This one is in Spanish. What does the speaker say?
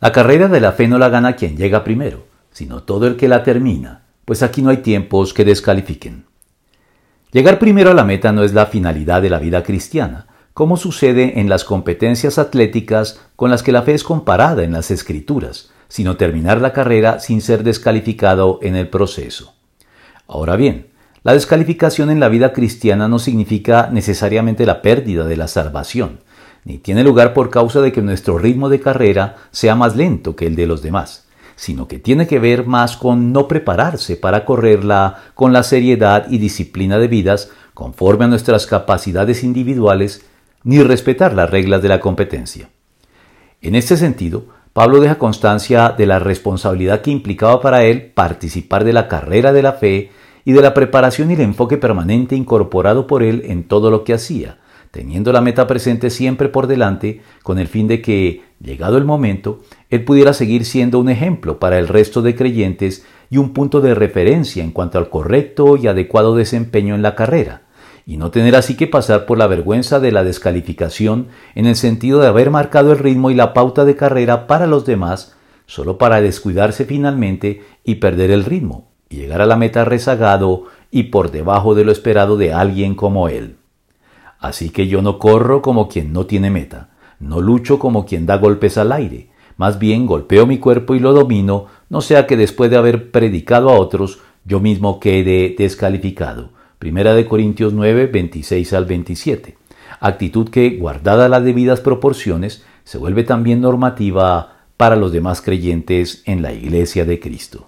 La carrera de la fe no la gana quien llega primero, sino todo el que la termina, pues aquí no hay tiempos que descalifiquen. Llegar primero a la meta no es la finalidad de la vida cristiana, como sucede en las competencias atléticas con las que la fe es comparada en las escrituras, sino terminar la carrera sin ser descalificado en el proceso. Ahora bien, la descalificación en la vida cristiana no significa necesariamente la pérdida de la salvación, ni tiene lugar por causa de que nuestro ritmo de carrera sea más lento que el de los demás, sino que tiene que ver más con no prepararse para correrla con la seriedad y disciplina debidas conforme a nuestras capacidades individuales, ni respetar las reglas de la competencia. En este sentido, Pablo deja constancia de la responsabilidad que implicaba para él participar de la carrera de la fe y de la preparación y el enfoque permanente incorporado por él en todo lo que hacía, teniendo la meta presente siempre por delante, con el fin de que, llegado el momento, él pudiera seguir siendo un ejemplo para el resto de creyentes y un punto de referencia en cuanto al correcto y adecuado desempeño en la carrera, y no tener así que pasar por la vergüenza de la descalificación en el sentido de haber marcado el ritmo y la pauta de carrera para los demás, solo para descuidarse finalmente y perder el ritmo, y llegar a la meta rezagado y por debajo de lo esperado de alguien como él. Así que yo no corro como quien no tiene meta, no lucho como quien da golpes al aire, más bien golpeo mi cuerpo y lo domino, no sea que después de haber predicado a otros, yo mismo quede descalificado. Primera de Corintios 9, 26 al 27. Actitud que, guardada las debidas proporciones, se vuelve también normativa para los demás creyentes en la Iglesia de Cristo.